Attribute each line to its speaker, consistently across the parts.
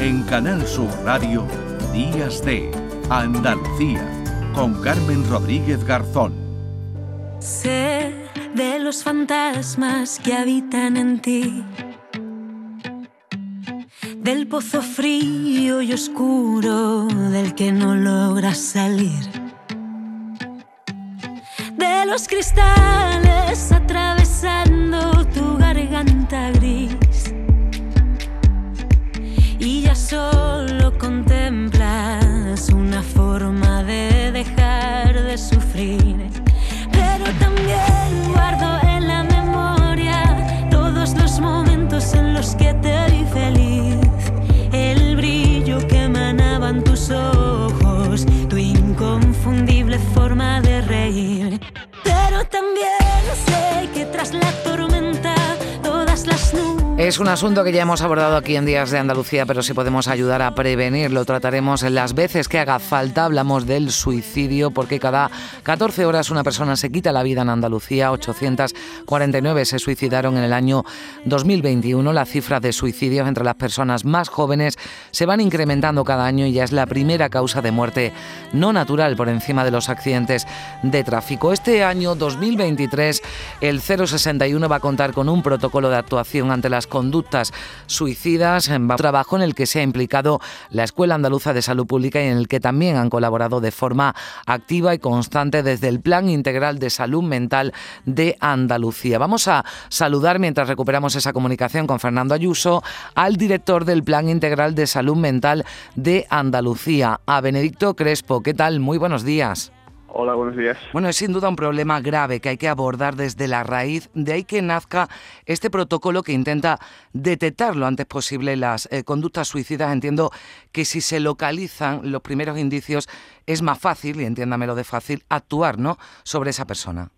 Speaker 1: En Canal Sur Radio, Días de Andalucía, con Carmen Rodríguez Garzón.
Speaker 2: Sé de los fantasmas que habitan en ti, del pozo frío y oscuro del que no logras salir, de los cristales atravesando tu garganta gris forma de dejar de sufrir. Pero también guardo en la memoria todos los momentos en los que te vi feliz,
Speaker 3: es un asunto que ya hemos abordado aquí en Días de Andalucía, pero si podemos ayudar a prevenirlo, trataremos en las veces que haga falta. Hablamos del suicidio, porque cada 14 horas una persona se quita la vida en Andalucía. 849 se suicidaron en el año 2021. Las cifras de suicidios entre las personas más jóvenes se van incrementando cada año y ya es la primera causa de muerte no natural por encima de los accidentes de tráfico. Este año 2023 el 061 va a contar con un protocolo de actuación ante las conductas suicidas, un trabajo en el que se ha implicado la Escuela Andaluza de Salud Pública y en el que también han colaborado de forma activa y constante desde el Plan Integral de Salud Mental de Andalucía. Vamos a saludar mientras recuperamos esa comunicación con Fernando Ayuso al director del Plan Integral de Salud Mental de Andalucía, a Benedicto Crespo. ¿Qué tal? Muy buenos días.
Speaker 4: Hola, buenos días.
Speaker 3: Bueno, es sin duda un problema grave que hay que abordar desde la raíz, de ahí que nazca este protocolo que intenta detectar lo antes posible las eh, conductas suicidas. Entiendo que si se localizan los primeros indicios es más fácil, y entiéndamelo de fácil, actuar ¿no? sobre esa persona.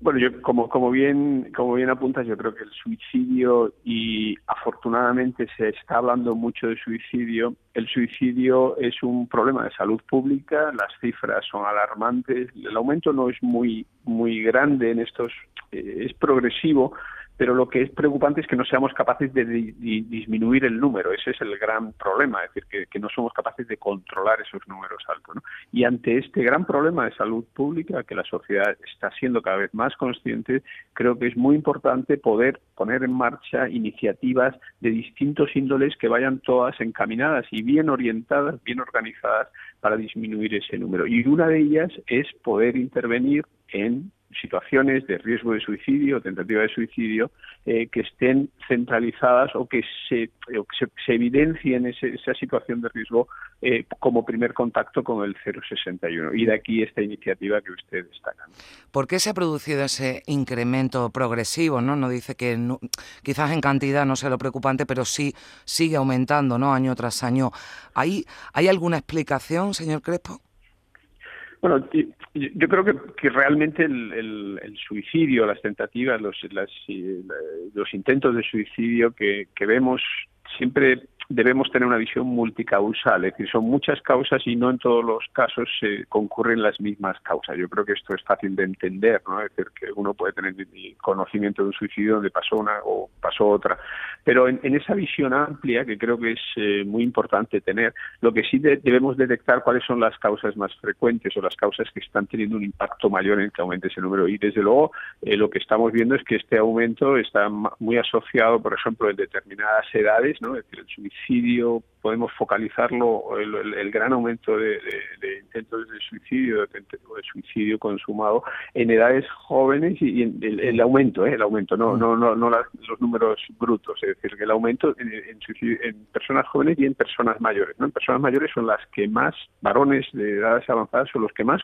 Speaker 4: Bueno, yo como como bien como bien apuntas, yo creo que el suicidio y afortunadamente se está hablando mucho de suicidio. El suicidio es un problema de salud pública, las cifras son alarmantes, el aumento no es muy muy grande en estos eh, es progresivo, pero lo que es preocupante es que no seamos capaces de, disminuir el número. Ese es el gran problema, es decir, que, no somos capaces de controlar esos números altos. Y ante este gran problema de salud pública, que la sociedad está siendo cada vez más consciente, creo que es muy importante poder poner en marcha iniciativas de distintos índoles que vayan todas encaminadas y bien orientadas, bien organizadas para disminuir ese número. Y una de ellas es poder intervenir en situaciones de riesgo de suicidio o tentativa de suicidio eh, que estén centralizadas o que se, se, evidencien esa situación de riesgo eh, como primer contacto con el 061. Y de aquí esta iniciativa que usted destaca.
Speaker 3: ¿Por qué se ha producido ese incremento progresivo? No, no dice que quizás en cantidad no sea lo preocupante, pero sí sigue aumentando ¿no? año tras año. ¿Hay, ¿Hay alguna explicación, señor Crespo?
Speaker 4: Bueno, yo creo que, realmente el, el, suicidio, las tentativas, los, las, los intentos de suicidio que, que vemos siempre debemos tener una visión multicausal, es decir, son muchas causas y no en todos los casos se concurren las mismas causas. Yo creo que esto es fácil de entender, ¿no? Es decir, que uno puede tener conocimiento de un suicidio donde pasó una o pasó otra, pero en, esa visión amplia que creo que es eh, muy importante tener, lo que sí debemos detectar cuáles son las causas más frecuentes o las causas que están teniendo un impacto mayor en que aumente ese número. Y desde luego eh, lo que estamos viendo es que este aumento está muy asociado, por ejemplo, en determinadas edades, ¿no? Es decir, el suicidio, podemos focalizarlo, el, gran aumento de, intentos de suicidio, de, de, suicidio consumado en edades jóvenes y, el, aumento, ¿eh? el aumento, no, no, no, no los números brutos, es decir, que el aumento en, en, personas jóvenes y en personas mayores. ¿no? En personas mayores son las que más, varones de edades avanzadas son los que más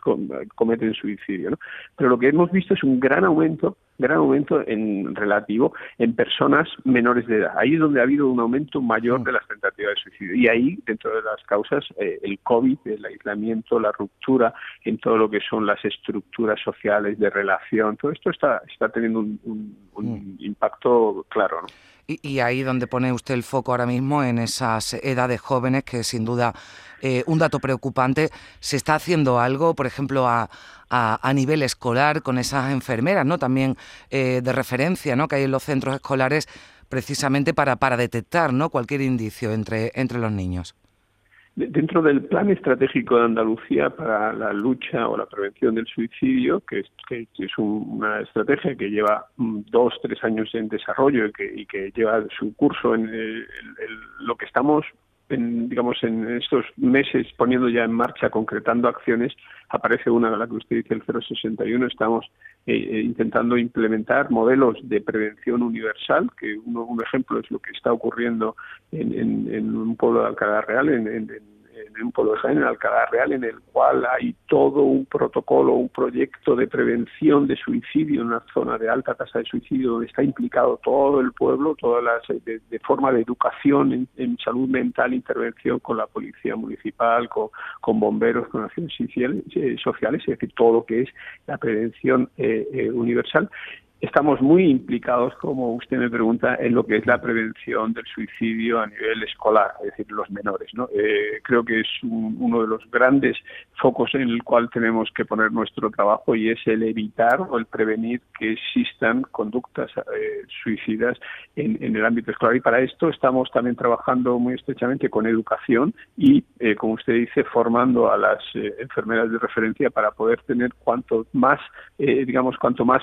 Speaker 4: cometen suicidio. ¿no? Pero lo que hemos visto es un gran aumento gran aumento en relativo en personas menores de edad. Ahí es donde ha habido un aumento mayor de las tentativas de suicidio. Y ahí, dentro de las causas, eh, el COVID, el aislamiento, la ruptura en todo lo que son las estructuras sociales de relación, todo esto está, está teniendo un, mm. impacto claro. ¿no?
Speaker 3: Y, ahí donde pone usted el foco ahora mismo en esas edades jóvenes, que sin duda eh, un dato preocupante, se está haciendo algo, por ejemplo, a, a, nivel escolar con esas enfermeras, ¿no? También eh, de referencia, ¿no? Que hay en los centros escolares precisamente para, para detectar ¿no? cualquier indicio entre, entre los niños.
Speaker 4: Dentro del Plan Estratégico de Andalucía para la lucha o la prevención del suicidio, que es, que una estrategia que lleva mm, dos, tres años en desarrollo y que, y que lleva su curso en lo que estamos en, digamos, en estos meses poniendo ya en marcha, concretando acciones, aparece una de la que usted dice, el 061. Estamos eh, eh, intentando implementar modelos de prevención universal, que uno, un ejemplo es lo que está ocurriendo en, en, un pueblo de Alcalá Real, en, en en un pueblo de Jaén, en Alcalá Real, en el cual hay todo un protocolo, un proyecto de prevención de suicidio en una zona de alta tasa de suicidio, donde está implicado todo el pueblo, todas las de, forma de educación en, salud mental, intervención con la policía municipal, con, bomberos, con acciones eh, sociales, es decir, todo lo que es la prevención eh, eh, universal estamos muy implicados, como usted me pregunta, en lo que es la prevención del suicidio a nivel escolar, es decir, los menores. ¿no? Eh, creo que es uno de los grandes focos en el cual tenemos que poner nuestro trabajo y es el evitar o el prevenir que existan conductas eh, suicidas en, el ámbito escolar. Y para esto estamos también trabajando muy estrechamente con educación y, eh, como usted dice, formando a las enfermeras de referencia para poder tener cuanto más, digamos, cuanto más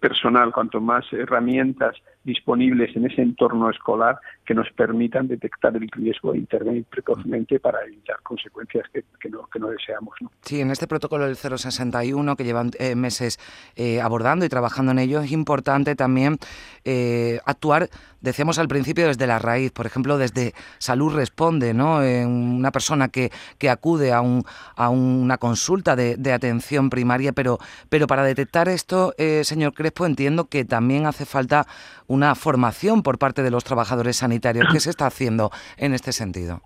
Speaker 4: personas personal, cuanto más herramientas disponibles en ese entorno escolar que nos permitan detectar el riesgo e intervenir precozmente para evitar consecuencias que, no, que no deseamos.
Speaker 3: Sí, en este protocolo del 061 que llevan eh, meses eh, abordando y trabajando en ello, es importante también eh, actuar, decíamos al principio, desde la raíz, por ejemplo, desde Salud Responde, ¿no? una persona que, que acude a, un, a una consulta de, de atención primaria, pero, pero para detectar esto, señor Crespo, entiendo que también hace falta una formación por parte de los trabajadores sanitarios. ¿Qué se está haciendo en este sentido?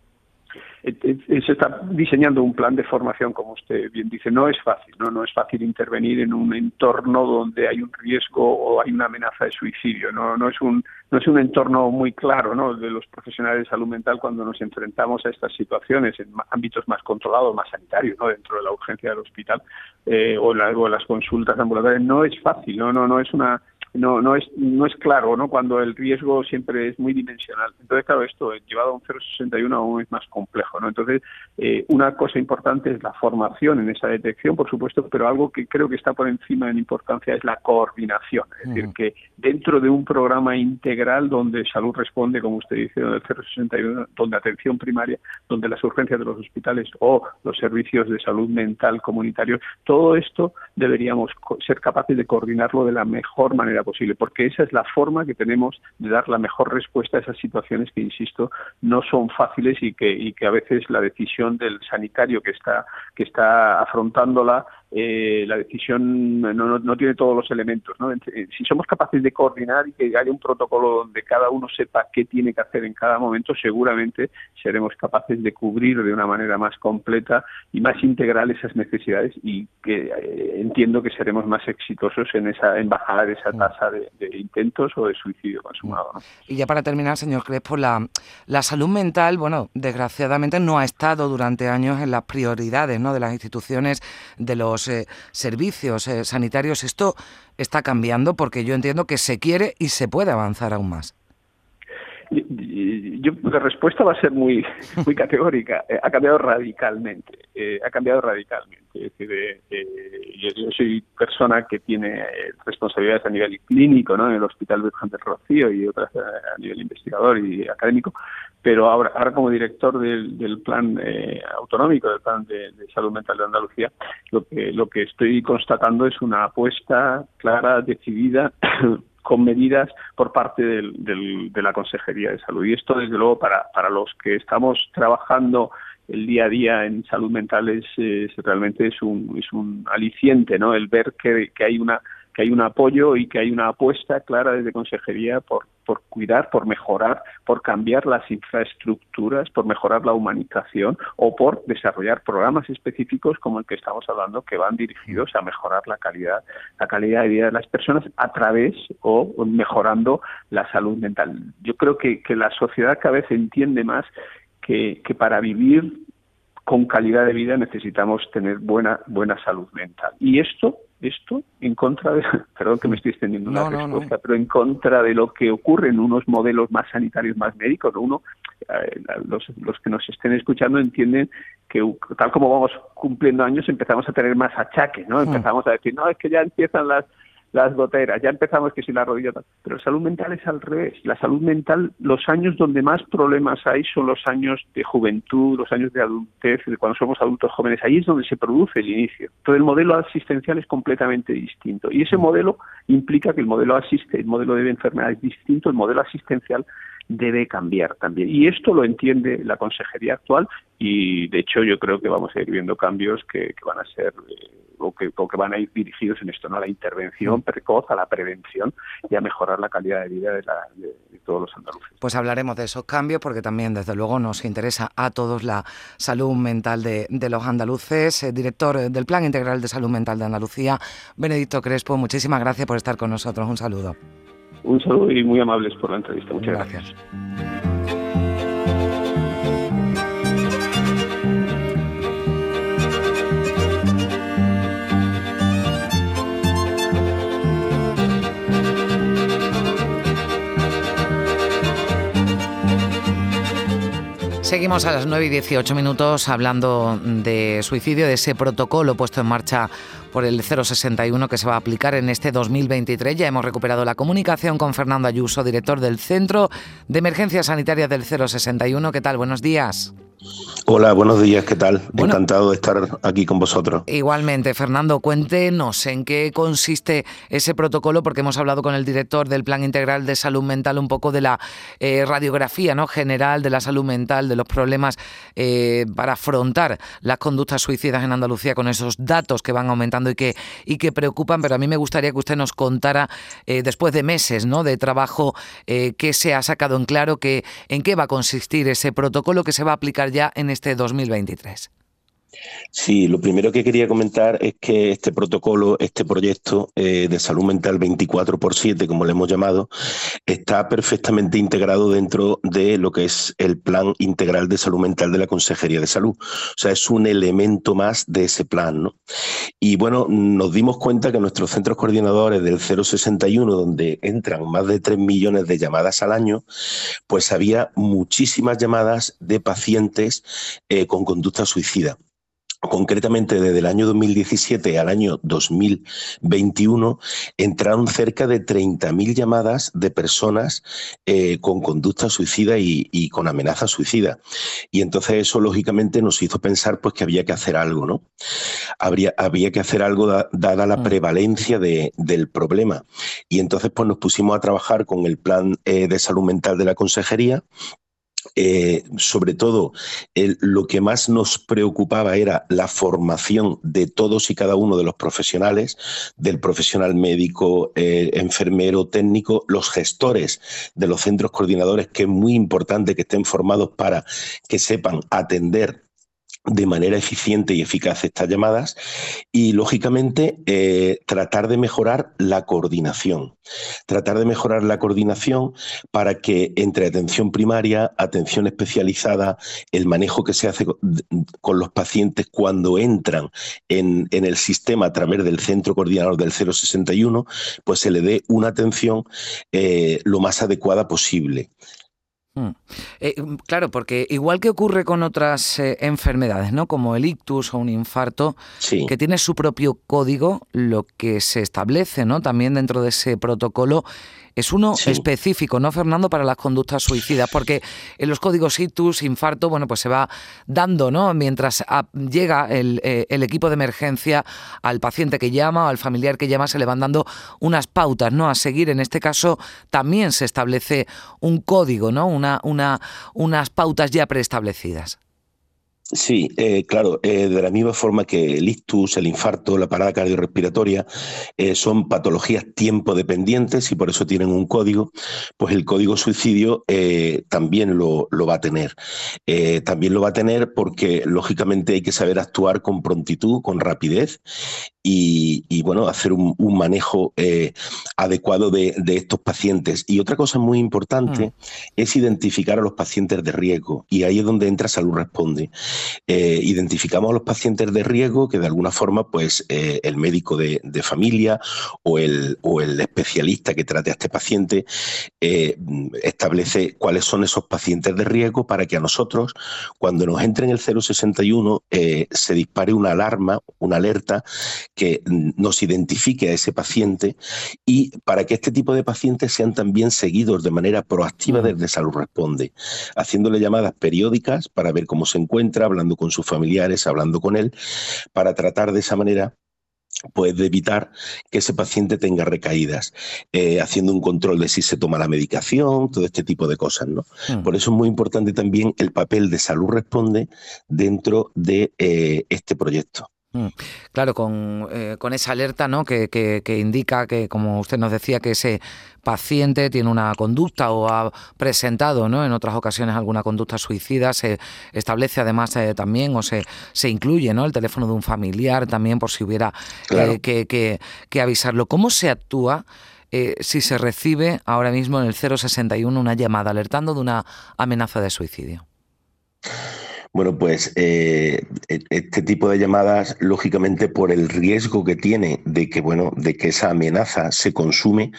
Speaker 4: Eh, eh, se está diseñando un plan de formación, como usted bien dice. No es fácil, no, no es fácil intervenir en un entorno donde hay un riesgo o hay una amenaza de suicidio. No, no es un no es un entorno muy claro, ¿no? De los profesionales de salud mental cuando nos enfrentamos a estas situaciones en ámbitos más controlados, más sanitarios, ¿no? Dentro de la urgencia del hospital eh, o, o las consultas ambulatorias. No es fácil, no, no, no es una no no es no es claro no cuando el riesgo siempre es muy dimensional entonces claro esto llevado a un 0,61 aún es más complejo no entonces eh, una cosa importante es la formación en esa detección por supuesto pero algo que creo que está por encima en importancia es la coordinación. Es decir que dentro de un programa integral donde salud responde como usted dice donde el 0,61 donde atención primaria donde las urgencias de los hospitales o los servicios de salud mental comunitarios todo esto deberíamos ser capaces de coordinarlo de la mejor manera posible, porque esa es la forma que tenemos de dar la mejor respuesta a esas situaciones que, insisto, no son fáciles y que, y que a veces la decisión del sanitario que está, que está afrontándola eh, la decisión no, no, tiene todos los elementos. ¿no? Eh, si somos capaces de coordinar y que haya un protocolo donde cada uno sepa qué tiene que hacer en cada momento, seguramente seremos capaces de cubrir de una manera más completa y más integral esas necesidades y que eh, entiendo que seremos más exitosos en esa en bajar esa mm. tasa de, intentos o de suicidio consumado.
Speaker 3: Y ya para terminar, señor Crespo, la, la salud mental, bueno, desgraciadamente no ha estado durante años en las prioridades ¿no? de las instituciones, de los eh, servicios eh, sanitarios. Esto está cambiando porque yo entiendo que se quiere y se puede avanzar aún más.
Speaker 4: Yo, la respuesta va a ser muy, muy categórica. Eh, ha cambiado radicalmente. ha cambiado radicalmente. Es decir, yo, soy persona que tiene responsabilidades a nivel clínico, ¿no? En el Hospital Virgen del Rocío y otras a nivel investigador y académico pero ahora, ahora como director del, plan eh, autonómico, del plan de, salud mental de Andalucía, lo que, lo que estoy constatando es una apuesta clara, decidida, con medidas por parte de la Consejería de Salud. Y esto, desde luego, para, para los que estamos trabajando el día a día en salud mental es, realmente es un, es un aliciente, ¿no? El ver que, que hay una que hay un apoyo y que hay una apuesta clara desde Consejería por, por cuidar, por mejorar, por cambiar las infraestructuras, por mejorar la humanización o por desarrollar programas específicos como el que estamos hablando que van dirigidos a mejorar la calidad, la calidad de vida de las personas a través o mejorando la salud mental. Yo creo que, que la sociedad cada vez entiende más que, que para vivir con calidad de vida necesitamos tener buena buena salud mental y esto esto en contra de, perdón que me estoy extendiendo una respuesta, pero en contra de lo que ocurre en unos modelos más sanitarios, más médicos. Uno, eh, los, los que nos estén escuchando entienden que tal como vamos cumpliendo años empezamos a tener más achaques, ¿no? Empezamos a decir, no, es que ya empiezan las las goteras, ya empezamos que si la rodilla, pero salud mental es al revés. La salud mental, los años donde más problemas hay son los años de juventud, los años de adultez, de cuando somos adultos jóvenes, ahí es donde se produce el inicio. Entonces el modelo asistencial es completamente distinto y ese modelo implica que el modelo asiste, el modelo de enfermedad es distinto, el modelo asistencial debe cambiar también. Y esto lo entiende la consejería actual y de hecho yo creo que vamos a ir viendo cambios que, van a ser eh, o, que, que, van a ir dirigidos en esto, ¿no? A la intervención mm. precoz, a la prevención y a mejorar la calidad de vida de, todos los andaluces.
Speaker 3: Pues hablaremos de esos cambios porque también desde luego nos interesa a todos la salud mental de, de los andaluces. El eh, director del Plan Integral de Salud Mental de Andalucía, Benedicto Crespo, muchísimas gracias por estar con nosotros. Un saludo.
Speaker 4: Un saludo y muy amables por la entrevista. Muchas gracias.
Speaker 3: Seguimos a las 9 y 18 minutos hablando de suicidio, de ese protocolo puesto en marcha por el 061 que se va a aplicar en este 2023. Ya hemos recuperado la comunicación con Fernando Ayuso, director del Centro de Emergencia Sanitaria del 061. ¿Qué tal? Buenos días.
Speaker 5: Hola, buenos días, ¿qué tal? Encantado de estar aquí con vosotros.
Speaker 3: Igualmente, Fernando, cuéntenos en qué consiste ese protocolo, porque hemos hablado con el director del Plan Integral de Salud Mental un poco de la eh, radiografía ¿no? general de la salud mental, de los problemas eh, para afrontar las conductas suicidas en Andalucía con esos datos que van aumentando y que, y que preocupan, pero a mí me gustaría que usted nos contara, eh, después de meses ¿no? de trabajo, qué se ha sacado en claro, que, en qué va a consistir ese protocolo que se va a aplicar ya en este 2023?
Speaker 5: Sí, lo primero que quería comentar es que este protocolo, este proyecto eh, de salud mental 24 por 7, como le hemos llamado, está perfectamente integrado dentro de lo que es el plan integral de salud mental de la Consejería de Salud. O sea, es un elemento más de ese plan. ¿no? Y bueno, nos dimos cuenta que nuestros centros coordinadores del 061, donde entran más de 3 millones de llamadas al año, pues había muchísimas llamadas de pacientes eh, con conducta suicida concretamente desde el año 2017 al año 2021, entraron cerca de 30.000 llamadas de personas eh, con conducta suicida y, con amenaza suicida. Y entonces eso lógicamente nos hizo pensar pues que había que hacer algo, ¿no? Habría, había que hacer algo dada la mm. prevalencia del problema. Y entonces pues nos pusimos a trabajar con el plan eh, de salud mental de la consejería eh, sobre todo, lo que más nos preocupaba era la formación de todos y cada uno de los profesionales, del profesional médico, eh, enfermero, técnico, los gestores de los centros coordinadores, que es muy importante que estén formados para que sepan atender de manera eficiente y eficaz estas llamadas y, lógicamente, eh, tratar de mejorar la coordinación. Tratar de mejorar la coordinación para que entre atención primaria, atención especializada, el manejo que se hace con los pacientes cuando entran en, el sistema a través del centro coordinador del 061, pues se le dé una atención eh, lo más adecuada posible.
Speaker 3: Hmm. Eh, mm, claro, porque igual que ocurre con otras eh, enfermedades, ¿no? Como el ictus o un infarto, que tiene su propio código, lo que se establece, ¿no? También dentro de ese protocolo es uno específico, ¿no, Fernando, para las conductas suicidas? Porque en los códigos ictus, infarto, bueno, pues se va dando, ¿no? Mientras llega eh, el, equipo de emergencia al paciente que llama o al familiar que llama, se le van dando unas pautas, ¿no? A seguir. En este caso también se establece un código, ¿no? Una, una, unas pautas ya preestablecidas.
Speaker 5: Sí, eh, claro, eh, de la misma forma que el ictus, el infarto, la parada cardiorrespiratoria eh, son patologías tiempo dependientes y por eso tienen un código, pues el código suicidio también lo, lo, va a tener. también lo va a tener porque lógicamente hay que saber actuar con prontitud, con rapidez y, bueno, hacer un, manejo eh, adecuado de, estos pacientes. Y otra cosa muy importante mm. es identificar a los pacientes de riesgo y ahí es donde entra Salud Responde. Eh, identificamos a los pacientes de riesgo que de alguna forma pues eh, el médico de, familia o el, o el, especialista que trate a este paciente eh, establece cuáles son esos pacientes de riesgo para que a nosotros cuando nos entre en el 061 se dispare una alarma, una alerta que nos identifique a ese paciente y para que este tipo de pacientes sean también seguidos de manera proactiva desde Salud Responde, haciéndole llamadas periódicas para ver cómo se encuentra, hablando con sus familiares, hablando con él, para tratar de esa manera pues de evitar que ese paciente tenga recaídas, eh, haciendo un control de si se toma la medicación, todo este tipo de cosas, ¿no? Mm. Por eso es muy importante también el papel de Salud Responde dentro de eh, este proyecto.
Speaker 3: Mm. Claro, con, eh, con, esa alerta ¿no? Que, que, indica que, como usted nos decía, que ese paciente tiene una conducta o ha presentado ¿no? en otras ocasiones alguna conducta suicida, se establece además eh, también o se, se incluye ¿no? el teléfono de un familiar también por si hubiera eh, que, que, avisarlo. ¿Cómo se actúa? si se recibe ahora mismo en el 061 una llamada alertando de una amenaza de suicidio.
Speaker 5: Bueno, pues eh, e, este tipo de llamadas, lógicamente, por el riesgo que tiene de que, bueno, de que esa amenaza se consume,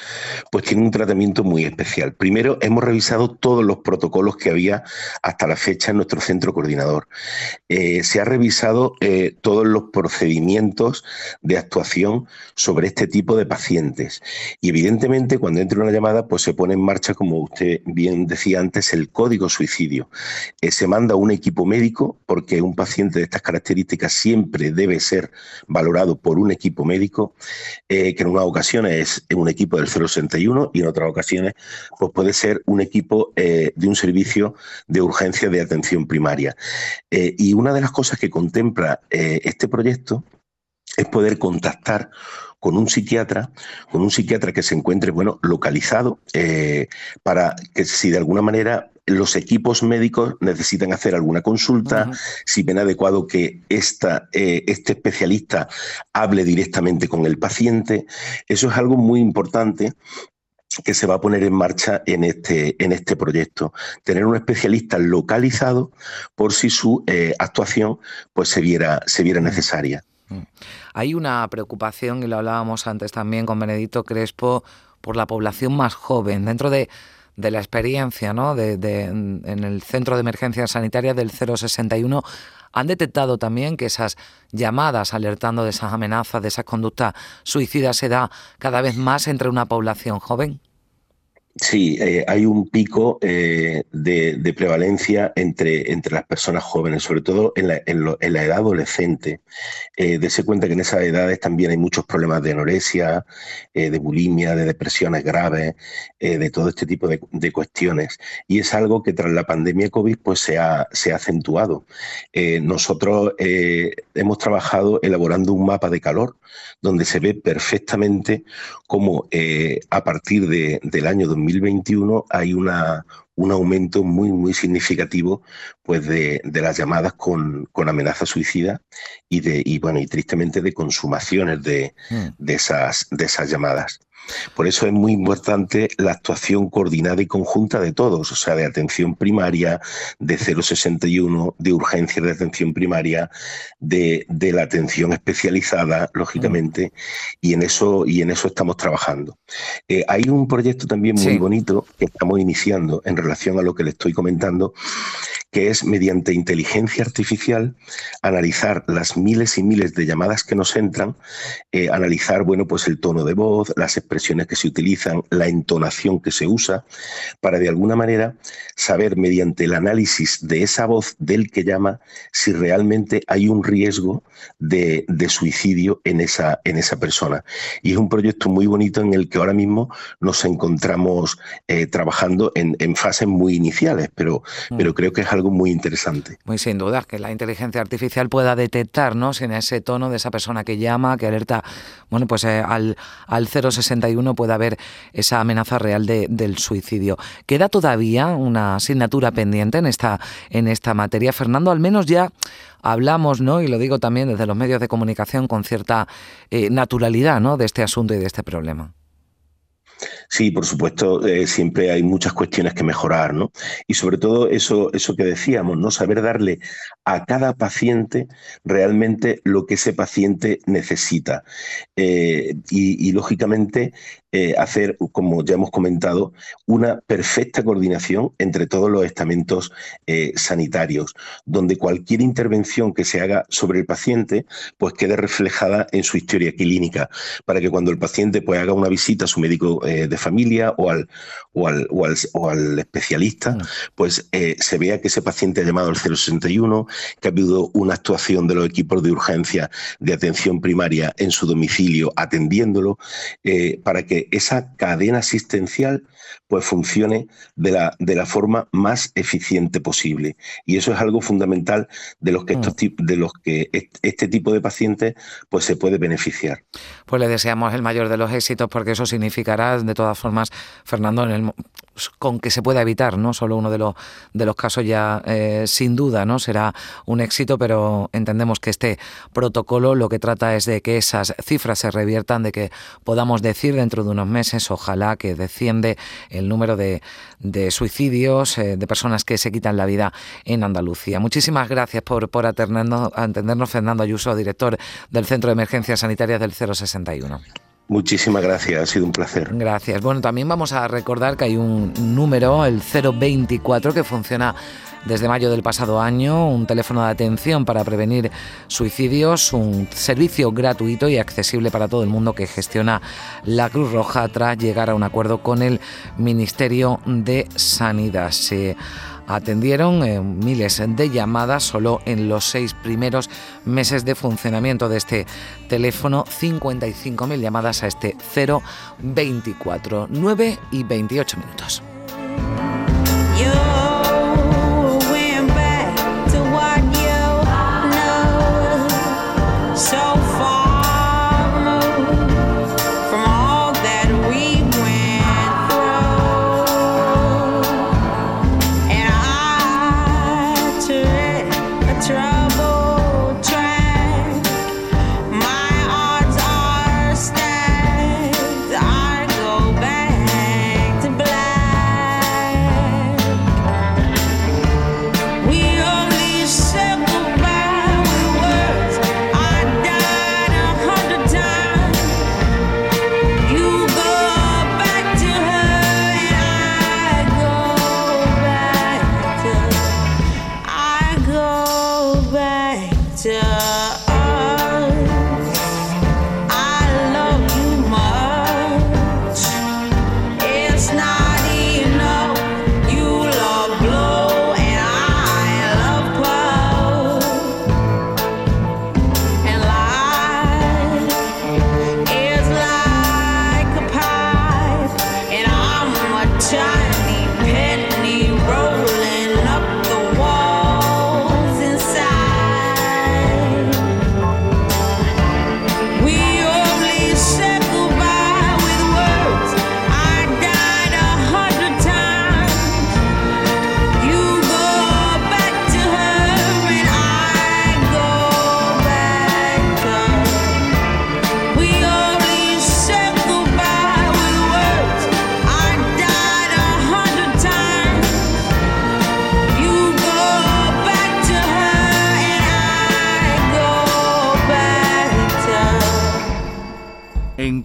Speaker 5: pues tiene un tratamiento muy especial. Primero, hemos revisado todos los protocolos que había hasta la fecha en nuestro centro coordinador. Eh, se ha revisado eh, todos los procedimientos de actuación sobre este tipo de pacientes. Y evidentemente, cuando entra una llamada, pues se pone en marcha, como usted bien decía antes, el código suicidio. se manda un equipo médico porque un paciente de estas características siempre debe ser valorado por un equipo médico, eh, que en unas ocasiones es un equipo del 061 y en otras ocasiones pues puede ser un equipo eh, de un servicio de urgencia de atención primaria. Eh, y una de las cosas que contempla este proyecto es poder contactar con un psiquiatra, con un psiquiatra que se encuentre, bueno, localizado, para que si de alguna manera los equipos médicos necesitan hacer alguna consulta, si ven adecuado que esta, eh, este especialista hable directamente con el paciente. Eso es algo muy importante que se va a poner en marcha en este, en este proyecto. Tener un especialista localizado por si su eh, actuación pues, se, viera, se viera necesaria.
Speaker 3: Hay una preocupación, y lo hablábamos antes también con Benedito Crespo, por la población más joven. Dentro de de la experiencia ¿no? de, en el Centro de Emergencia Sanitaria del 061, han detectado también que esas llamadas alertando de esas amenazas, de esas conductas suicidas, se da cada vez más entre una población joven.
Speaker 5: Sí, eh, hay un pico eh, de, prevalencia entre, entre las personas jóvenes, sobre todo en la, edad adolescente. Eh, dese cuenta que en esas edades también hay muchos problemas de anorexia, de bulimia, de depresiones graves, de todo este tipo de, cuestiones. Y es algo que tras la pandemia COVID pues, se, ha, se ha acentuado. nosotros hemos trabajado elaborando un mapa de calor donde se ve perfectamente cómo a partir de, del año 2020 2021 hay una, un aumento muy, muy significativo pues de, las llamadas con, amenaza suicida y, de, y, bueno, y tristemente de consumaciones de, hmm. de, esas, de esas llamadas. Por eso es muy importante la actuación coordinada y conjunta de todos, o sea, de atención primaria, de 061, de urgencia de atención primaria, de, la atención especializada, lógicamente, y en eso, y en eso estamos trabajando. Eh, hay un proyecto también muy bonito que estamos iniciando en relación a lo que le estoy comentando, que es mediante inteligencia artificial analizar las miles y miles de llamadas que nos entran, eh, analizar bueno, pues el tono de voz, las expresiones que se utilizan, la entonación que se usa, para de alguna manera saber mediante el análisis de esa voz del que llama si realmente hay un riesgo de, suicidio en esa, en esa persona. Y es un proyecto muy bonito en el que ahora mismo nos encontramos eh, trabajando en, fases muy iniciales, pero, mm. pero creo que es algo muy interesante.
Speaker 3: Muy sin duda, que la inteligencia artificial pueda detectar, ¿no? en ese tono de esa persona que llama, que alerta, bueno, pues eh, al, al 061 puede haber esa amenaza real de, del suicidio. ¿Queda todavía una asignatura pendiente en esta, en esta materia? Fernando, al menos ya hablamos, ¿no? Y lo digo también desde los medios de comunicación con cierta eh, naturalidad, ¿no? De este asunto y de este problema.
Speaker 5: Sí, por supuesto, eh, siempre hay muchas cuestiones que mejorar, ¿no? Y sobre todo eso, eso que decíamos, ¿no? Saber darle a cada paciente realmente lo que ese paciente necesita. Eh, y, lógicamente, eh, hacer, como ya hemos comentado, una perfecta coordinación entre todos los estamentos sanitarios, donde cualquier intervención que se haga sobre el paciente, pues quede reflejada en su historia clínica, para que cuando el paciente pues, haga una visita a su médico de familia o al, o al, o al, especialista, mm. pues eh, se vea que ese paciente ha llamado al 061, que ha habido una actuación de los equipos de urgencia de atención primaria en su domicilio atendiéndolo, eh, para que esa cadena asistencial pues funcione de la, de la forma más eficiente posible. Y eso es algo fundamental de los que, estos, mm. de los que este tipo de pacientes pues se puede beneficiar.
Speaker 6: Pues le deseamos el mayor de los éxitos porque eso significará, de todas formas, Fernando, en el, con que se pueda evitar, ¿no? Solo uno de los, de los casos ya eh, sin duda, ¿no? Será un éxito, pero entendemos que este protocolo lo que trata es de que esas cifras se reviertan, de que podamos decir dentro de unos meses, ojalá que desciende el número de, suicidios, eh, de personas que se quitan la vida en Andalucía. Muchísimas gracias por, por atendernos, atendernos, Fernando Ayuso, director del Centro de Emergencias Sanitarias del 061.
Speaker 5: Muchísimas gracias, ha sido un placer.
Speaker 6: Gracias. Bueno, también vamos a recordar que hay un número, el 024, que funciona desde mayo del pasado año, un teléfono de atención para prevenir suicidios, un servicio gratuito y accesible para todo el mundo que gestiona la Cruz Roja tras llegar a un acuerdo con el Ministerio de Sanidad. Atendieron eh, miles de llamadas solo en los seis primeros meses de funcionamiento de este teléfono, 55.000 llamadas a este 024, 9 y 28 minutos.